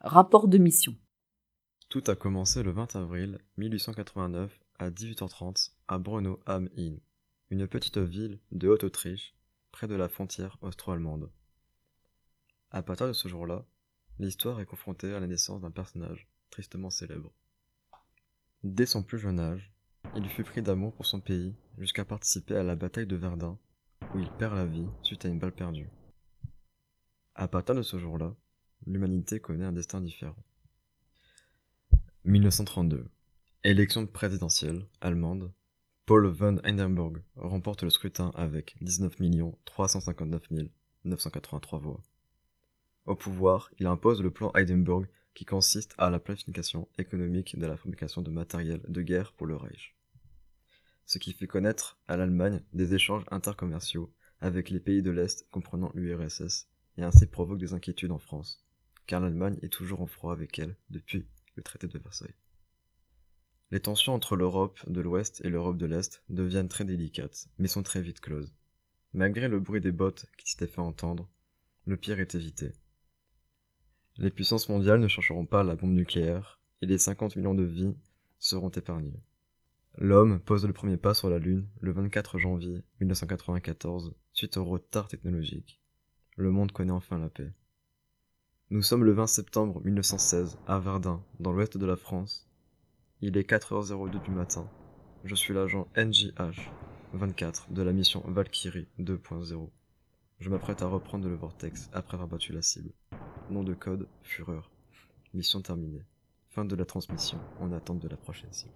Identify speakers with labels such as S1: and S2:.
S1: Rapport de mission.
S2: Tout a commencé le 20 avril 1889 à 18h30 à Brno am Inn, une petite ville de Haute-Autriche près de la frontière austro-allemande. À partir de ce jour-là, l'histoire est confrontée à la naissance d'un personnage tristement célèbre. Dès son plus jeune âge, il fut pris d'amour pour son pays jusqu'à participer à la bataille de Verdun, où il perd la vie suite à une balle perdue. À partir de ce jour-là, l'humanité connaît un destin différent. 1932. Élection présidentielle allemande. Paul von Hindenburg remporte le scrutin avec 19 359 983 voix. Au pouvoir, il impose le plan Hindenburg qui consiste à la planification économique de la fabrication de matériel de guerre pour le Reich. Ce qui fait connaître à l'Allemagne des échanges intercommerciaux avec les pays de l'Est comprenant l'URSS et ainsi provoque des inquiétudes en France, car l'Allemagne est toujours en froid avec elle depuis le traité de Versailles. Les tensions entre l'Europe de l'Ouest et l'Europe de l'Est deviennent très délicates, mais sont très vite closes. Malgré le bruit des bottes qui s'étaient fait entendre, le pire est évité. Les puissances mondiales ne chercheront pas la bombe nucléaire, et les 50 millions de vies seront épargnées. L'homme pose le premier pas sur la Lune le 24 janvier 1994 suite au retard technologique. Le monde connaît enfin la paix. Nous sommes le 20 septembre 1916 à Verdun, dans l'ouest de la France. Il est 4h02 du matin. Je suis l'agent NJH 24 de la mission Valkyrie 2.0. Je m'apprête à reprendre le vortex après avoir battu la cible. Nom de code Fureur. Mission terminée. Fin de la transmission en attente de la prochaine cible.